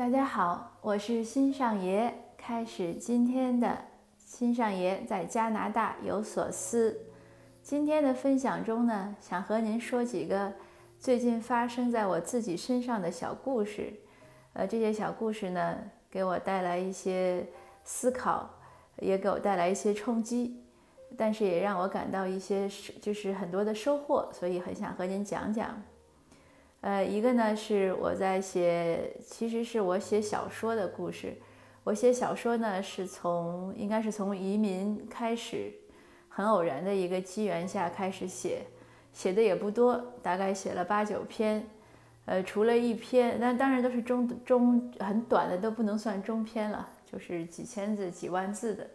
大家好，我是新上爷，开始今天的新上爷在加拿大有所思。今天的分享中呢，想和您说几个最近发生在我自己身上的小故事。呃，这些小故事呢，给我带来一些思考，也给我带来一些冲击，但是也让我感到一些就是很多的收获，所以很想和您讲讲。呃，一个呢是我在写，其实是我写小说的故事。我写小说呢，是从应该是从移民开始，很偶然的一个机缘下开始写，写的也不多，大概写了八九篇。呃，除了一篇，那当然都是中中很短的，都不能算中篇了，就是几千字、几万字的。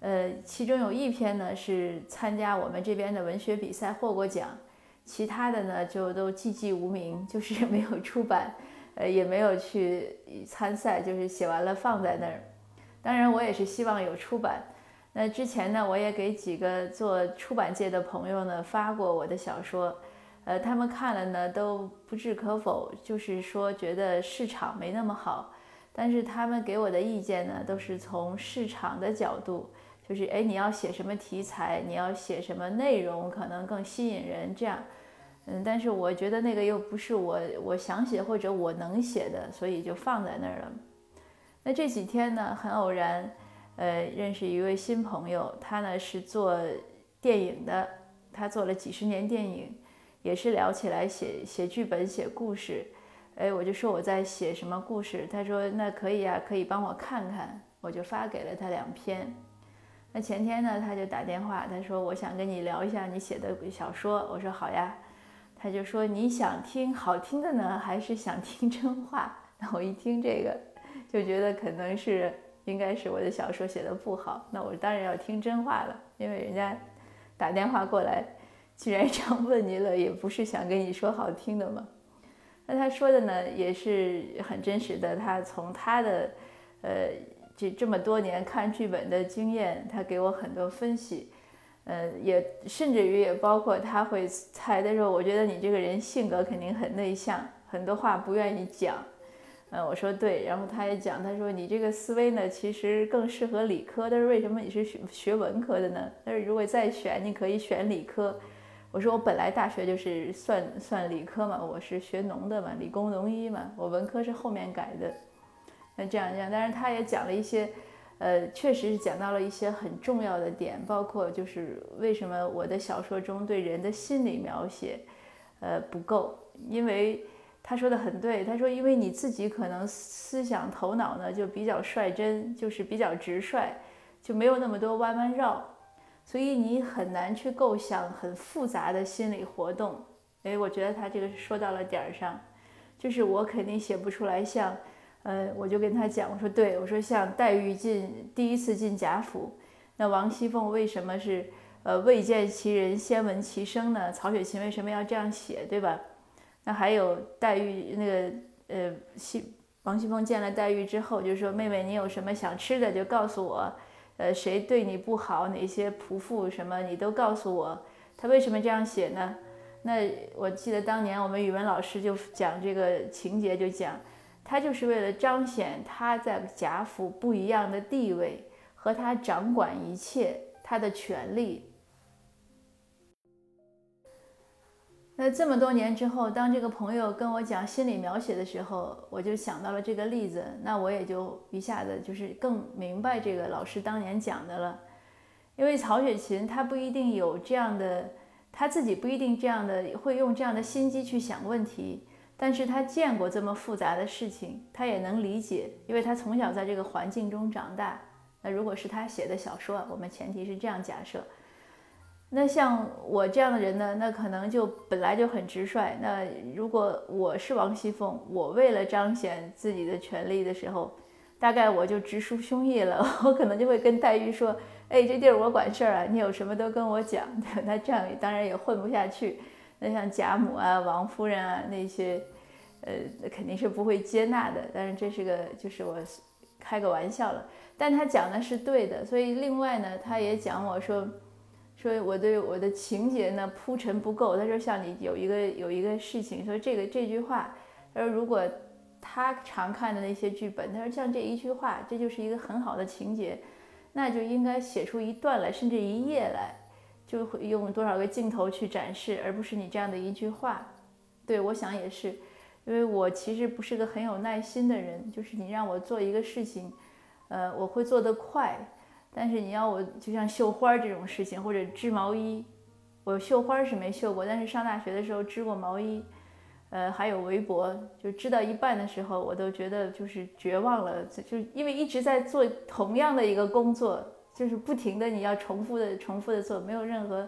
呃，其中有一篇呢是参加我们这边的文学比赛获过奖。其他的呢，就都寂寂无名，就是没有出版，呃，也没有去参赛，就是写完了放在那儿。当然，我也是希望有出版。那之前呢，我也给几个做出版界的朋友呢发过我的小说，呃，他们看了呢都不置可否，就是说觉得市场没那么好。但是他们给我的意见呢，都是从市场的角度。就是哎，你要写什么题材，你要写什么内容，可能更吸引人。这样，嗯，但是我觉得那个又不是我我想写或者我能写的，所以就放在那儿了。那这几天呢，很偶然，呃，认识一位新朋友，他呢是做电影的，他做了几十年电影，也是聊起来写写剧本、写故事。哎，我就说我在写什么故事，他说那可以啊，可以帮我看看，我就发给了他两篇。那前天呢，他就打电话，他说我想跟你聊一下你写的小说。我说好呀。他就说你想听好听的呢，还是想听真话？那我一听这个，就觉得可能是应该是我的小说写的不好。那我当然要听真话了，因为人家打电话过来，既然这样问你了，也不是想跟你说好听的嘛。那他说的呢，也是很真实的。他从他的呃。这这么多年看剧本的经验，他给我很多分析，呃，也甚至于也包括他会猜的时候，我觉得你这个人性格肯定很内向，很多话不愿意讲，嗯，我说对，然后他也讲，他说你这个思维呢，其实更适合理科，但是为什么你是学学文科的呢？但是如果再选，你可以选理科。我说我本来大学就是算算理科嘛，我是学农的嘛，理工农医嘛，我文科是后面改的。那这样这样，但是他也讲了一些，呃，确实是讲到了一些很重要的点，包括就是为什么我的小说中对人的心理描写，呃，不够，因为他说的很对，他说因为你自己可能思想头脑呢就比较率真，就是比较直率，就没有那么多弯弯绕，所以你很难去构想很复杂的心理活动。哎，我觉得他这个说到了点儿上，就是我肯定写不出来像。呃，我就跟他讲，我说对，我说像黛玉进第一次进贾府，那王熙凤为什么是呃未见其人先闻其声呢？曹雪芹为什么要这样写，对吧？那还有黛玉那个呃熙王熙凤见了黛玉之后，就说妹妹你有什么想吃的就告诉我，呃谁对你不好，哪些仆妇什么你都告诉我。他为什么这样写呢？那我记得当年我们语文老师就讲这个情节，就讲。他就是为了彰显他在贾府不一样的地位，和他掌管一切他的权利。那这么多年之后，当这个朋友跟我讲心理描写的时候，我就想到了这个例子，那我也就一下子就是更明白这个老师当年讲的了。因为曹雪芹他不一定有这样的，他自己不一定这样的会用这样的心机去想问题。但是他见过这么复杂的事情，他也能理解，因为他从小在这个环境中长大。那如果是他写的小说，我们前提是这样假设。那像我这样的人呢，那可能就本来就很直率。那如果我是王熙凤，我为了彰显自己的权利的时候，大概我就直抒胸臆了，我可能就会跟黛玉说：“哎，这地儿我管事儿啊，你有什么都跟我讲。”那这样当然也混不下去。那像贾母啊、王夫人啊那些，呃，肯定是不会接纳的。但是这是个，就是我开个玩笑了。但他讲的是对的，所以另外呢，他也讲我说，说我对我的情节呢铺陈不够。他说像你有一个有一个事情，说这个这句话，他说如果他常看的那些剧本，他说像这一句话，这就是一个很好的情节，那就应该写出一段来，甚至一页来，就会用多少个镜头去展示，而不是你这样的一句话。对我想也是，因为我其实不是个很有耐心的人，就是你让我做一个事情，呃，我会做得快，但是你要我就像绣花这种事情，或者织毛衣，我绣花是没绣过，但是上大学的时候织过毛衣。呃，还有围脖，就织到一半的时候，我都觉得就是绝望了，就因为一直在做同样的一个工作，就是不停的你要重复的、重复的做，没有任何，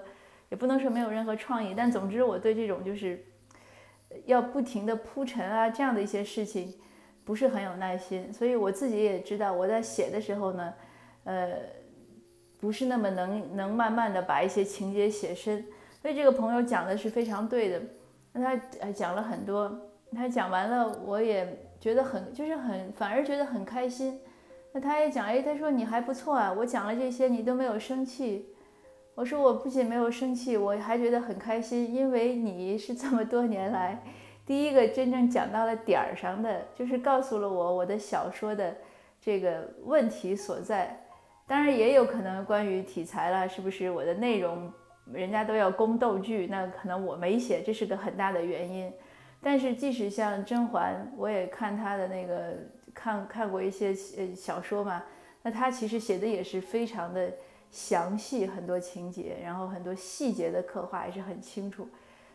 也不能说没有任何创意，但总之我对这种就是要不停的铺陈啊这样的一些事情不是很有耐心，所以我自己也知道我在写的时候呢，呃，不是那么能能慢慢的把一些情节写深，所以这个朋友讲的是非常对的。那他讲了很多，他讲完了，我也觉得很就是很反而觉得很开心。他也讲，哎，他说你还不错啊，我讲了这些你都没有生气。我说我不仅没有生气，我还觉得很开心，因为你是这么多年来第一个真正讲到了点儿上的，就是告诉了我我的小说的这个问题所在。当然也有可能关于题材了，是不是我的内容？人家都要宫斗剧，那可能我没写，这是个很大的原因。但是即使像甄嬛，我也看她的那个看看过一些呃小说嘛，那他其实写的也是非常的详细，很多情节，然后很多细节的刻画也是很清楚。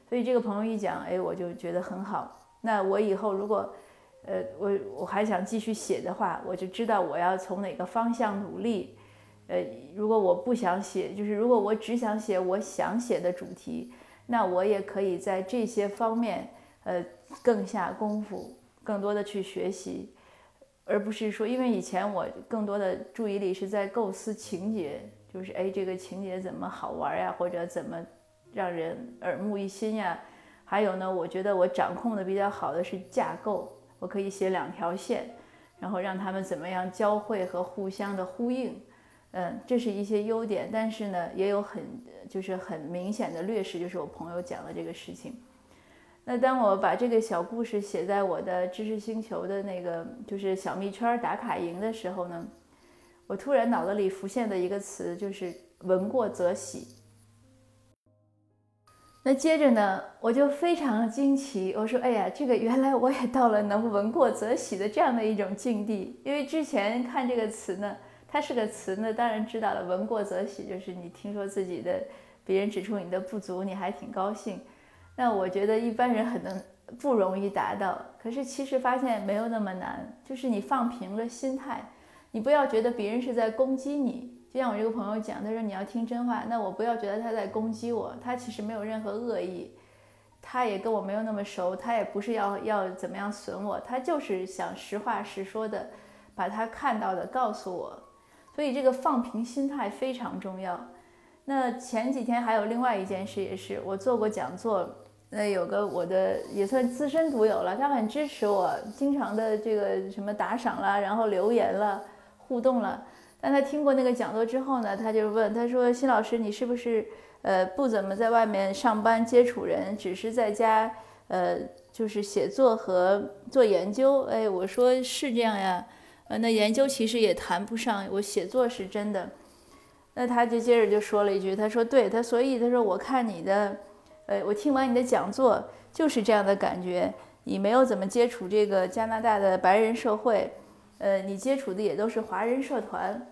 所以这个朋友一讲，哎，我就觉得很好。那我以后如果呃我我还想继续写的话，我就知道我要从哪个方向努力。呃，如果我不想写，就是如果我只想写我想写的主题，那我也可以在这些方面，呃，更下功夫，更多的去学习，而不是说，因为以前我更多的注意力是在构思情节，就是哎，这个情节怎么好玩呀，或者怎么让人耳目一新呀。还有呢，我觉得我掌控的比较好的是架构，我可以写两条线，然后让他们怎么样交汇和互相的呼应。嗯，这是一些优点，但是呢，也有很就是很明显的劣势，就是我朋友讲的这个事情。那当我把这个小故事写在我的知识星球的那个就是小蜜圈打卡营的时候呢，我突然脑子里浮现的一个词就是“闻过则喜”。那接着呢，我就非常惊奇，我说：“哎呀，这个原来我也到了能闻过则喜的这样的一种境地，因为之前看这个词呢。”它是个词呢，当然知道了。闻过则喜，就是你听说自己的别人指出你的不足，你还挺高兴。那我觉得一般人很能不容易达到，可是其实发现没有那么难，就是你放平了心态，你不要觉得别人是在攻击你。就像我这个朋友讲，他说你要听真话，那我不要觉得他在攻击我，他其实没有任何恶意，他也跟我没有那么熟，他也不是要要怎么样损我，他就是想实话实说的把他看到的告诉我。所以这个放平心态非常重要。那前几天还有另外一件事，也是我做过讲座，那有个我的也算资深读友了，他很支持我，经常的这个什么打赏啦，然后留言了，互动了。但他听过那个讲座之后呢，他就问，他说：“辛老师，你是不是呃不怎么在外面上班接触人，只是在家呃就是写作和做研究？”哎，我说是这样呀。呃，那研究其实也谈不上，我写作是真的。那他就接着就说了一句，他说：“对他，所以他说我看你的，呃，我听完你的讲座就是这样的感觉。你没有怎么接触这个加拿大的白人社会，呃，你接触的也都是华人社团。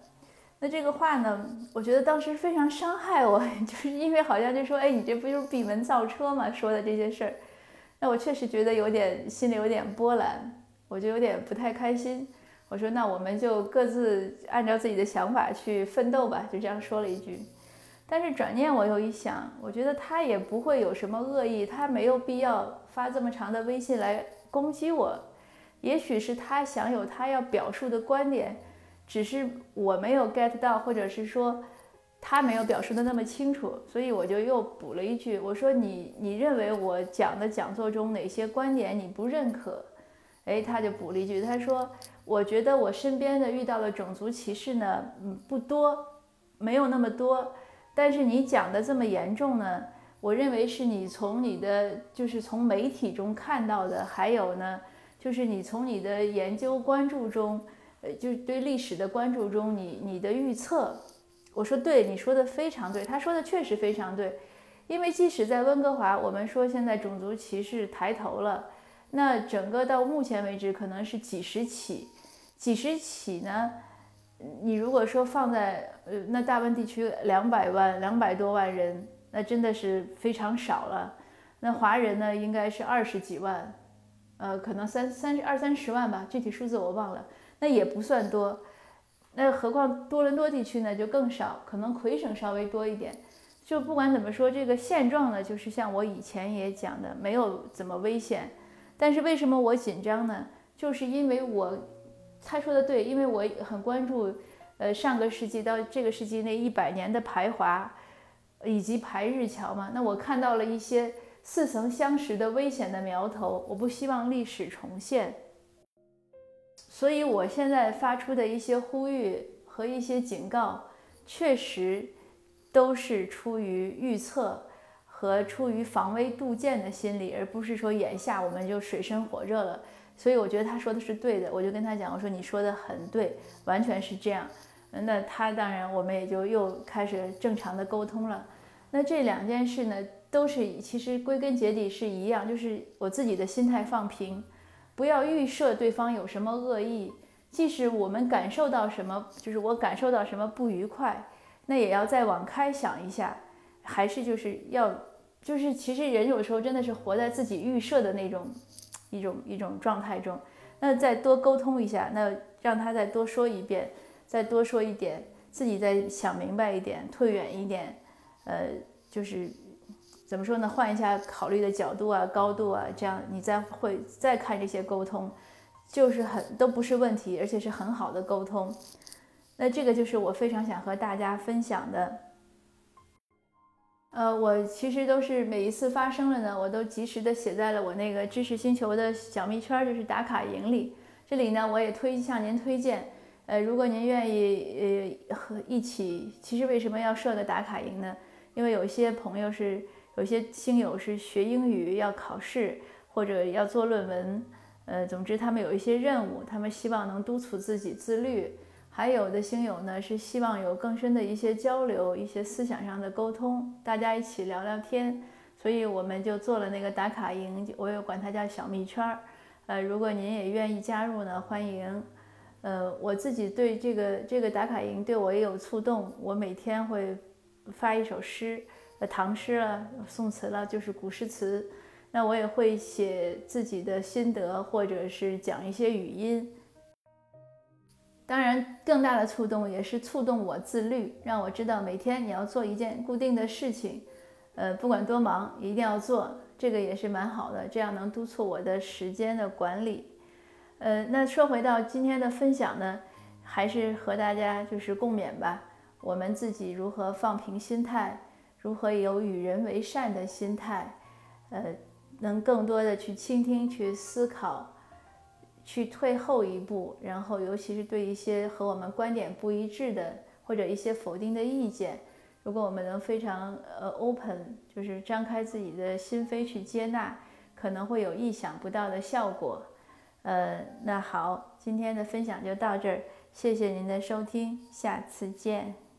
那这个话呢，我觉得当时非常伤害我，就是因为好像就说，哎，你这不就是闭门造车嘛，说的这些事儿。那我确实觉得有点心里有点波澜，我就有点不太开心。”我说，那我们就各自按照自己的想法去奋斗吧，就这样说了一句。但是转念我又一想，我觉得他也不会有什么恶意，他没有必要发这么长的微信来攻击我。也许是他想有他要表述的观点，只是我没有 get 到，或者是说他没有表述的那么清楚，所以我就又补了一句，我说你你认为我讲的讲座中哪些观点你不认可？哎，他就补了一句，他说。我觉得我身边的遇到的种族歧视呢，嗯，不多，没有那么多。但是你讲的这么严重呢，我认为是你从你的就是从媒体中看到的，还有呢，就是你从你的研究关注中，呃，就是对历史的关注中，你你的预测，我说对，你说的非常对，他说的确实非常对，因为即使在温哥华，我们说现在种族歧视抬头了，那整个到目前为止可能是几十起，几十起呢？你如果说放在呃那大温地区两百万两百多万人，那真的是非常少了。那华人呢，应该是二十几万，呃，可能三三二三十万吧，具体数字我忘了。那也不算多。那何况多伦多地区呢，就更少，可能魁省稍微多一点。就不管怎么说，这个现状呢，就是像我以前也讲的，没有怎么危险。但是为什么我紧张呢？就是因为我。他说的对，因为我很关注，呃，上个世纪到这个世纪那一百年的排华，以及排日侨嘛。那我看到了一些似曾相识的危险的苗头，我不希望历史重现。所以我现在发出的一些呼吁和一些警告，确实都是出于预测和出于防微杜渐的心理，而不是说眼下我们就水深火热了。所以我觉得他说的是对的，我就跟他讲，我说你说的很对，完全是这样。那他当然，我们也就又开始正常的沟通了。那这两件事呢，都是其实归根结底是一样，就是我自己的心态放平，不要预设对方有什么恶意。即使我们感受到什么，就是我感受到什么不愉快，那也要再往开想一下，还是就是要，就是其实人有时候真的是活在自己预设的那种。一种一种状态中，那再多沟通一下，那让他再多说一遍，再多说一点，自己再想明白一点，退远一点，呃，就是怎么说呢？换一下考虑的角度啊，高度啊，这样你再会再看这些沟通，就是很都不是问题，而且是很好的沟通。那这个就是我非常想和大家分享的。呃，我其实都是每一次发生了呢，我都及时的写在了我那个知识星球的小密圈，就是打卡营里。这里呢，我也推向您推荐，呃，如果您愿意呃和一起，其实为什么要设个打卡营呢？因为有些朋友是，有些星友是学英语要考试或者要做论文，呃，总之他们有一些任务，他们希望能督促自己自律。还有的星友呢，是希望有更深的一些交流，一些思想上的沟通，大家一起聊聊天，所以我们就做了那个打卡营，我也管它叫小蜜圈儿。呃，如果您也愿意加入呢，欢迎。呃，我自己对这个这个打卡营对我也有触动，我每天会发一首诗，呃，唐诗了，宋词了，就是古诗词。那我也会写自己的心得，或者是讲一些语音。当然，更大的触动也是触动我自律，让我知道每天你要做一件固定的事情，呃，不管多忙，一定要做，这个也是蛮好的，这样能督促我的时间的管理。呃，那说回到今天的分享呢，还是和大家就是共勉吧，我们自己如何放平心态，如何有与人为善的心态，呃，能更多的去倾听，去思考。去退后一步，然后尤其是对一些和我们观点不一致的或者一些否定的意见，如果我们能非常呃 open，就是张开自己的心扉去接纳，可能会有意想不到的效果。呃，那好，今天的分享就到这儿，谢谢您的收听，下次见。